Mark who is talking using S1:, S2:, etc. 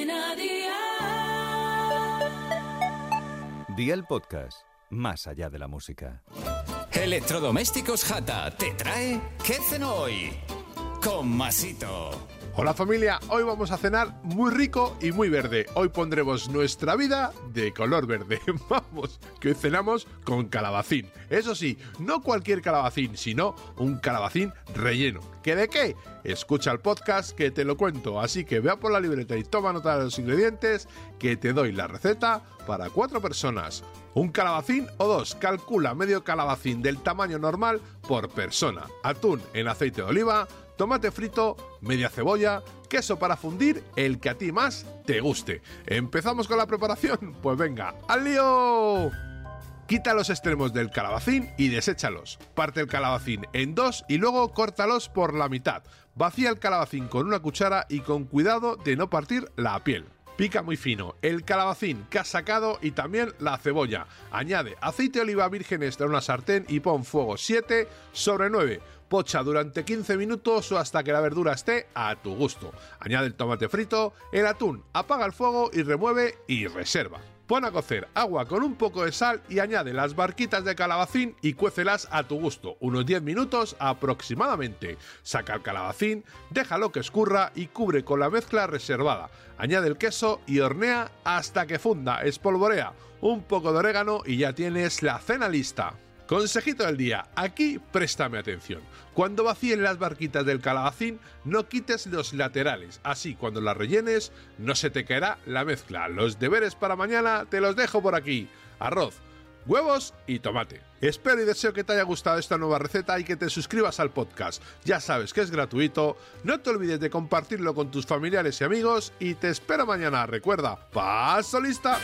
S1: Cadena Dial.
S2: Día el podcast, más allá de la música.
S3: Electrodomésticos Jata te trae ¿Qué cenó hoy? Con Masito.
S4: Hola familia, hoy vamos a cenar muy rico y muy verde. Hoy pondremos nuestra vida de color verde. Vamos, que hoy cenamos con calabacín. Eso sí, no cualquier calabacín, sino un calabacín relleno. ¿Qué de qué? Escucha el podcast que te lo cuento. Así que vea por la libreta y toma nota de los ingredientes que te doy la receta para cuatro personas. Un calabacín o dos, calcula medio calabacín del tamaño normal por persona. Atún en aceite de oliva, tomate frito, media cebolla, queso para fundir, el que a ti más te guste. ¿Empezamos con la preparación? Pues venga, ¡al lío! Quita los extremos del calabacín y deséchalos. Parte el calabacín en dos y luego córtalos por la mitad. Vacía el calabacín con una cuchara y con cuidado de no partir la piel. Pica muy fino el calabacín que has sacado y también la cebolla. Añade aceite de oliva virgen extra en una sartén y pon fuego 7 sobre 9. Pocha durante 15 minutos o hasta que la verdura esté a tu gusto. Añade el tomate frito, el atún, apaga el fuego y remueve y reserva. Pon a cocer agua con un poco de sal y añade las barquitas de calabacín y cuécelas a tu gusto, unos 10 minutos aproximadamente. Saca el calabacín, déjalo que escurra y cubre con la mezcla reservada. Añade el queso y hornea hasta que funda, espolvorea un poco de orégano y ya tienes la cena lista. Consejito del día, aquí préstame atención. Cuando vacíen las barquitas del calabacín, no quites los laterales, así cuando las rellenes no se te caerá la mezcla. Los deberes para mañana te los dejo por aquí. Arroz, huevos y tomate. Espero y deseo que te haya gustado esta nueva receta y que te suscribas al podcast. Ya sabes que es gratuito, no te olvides de compartirlo con tus familiares y amigos y te espero mañana. Recuerda, paso lista.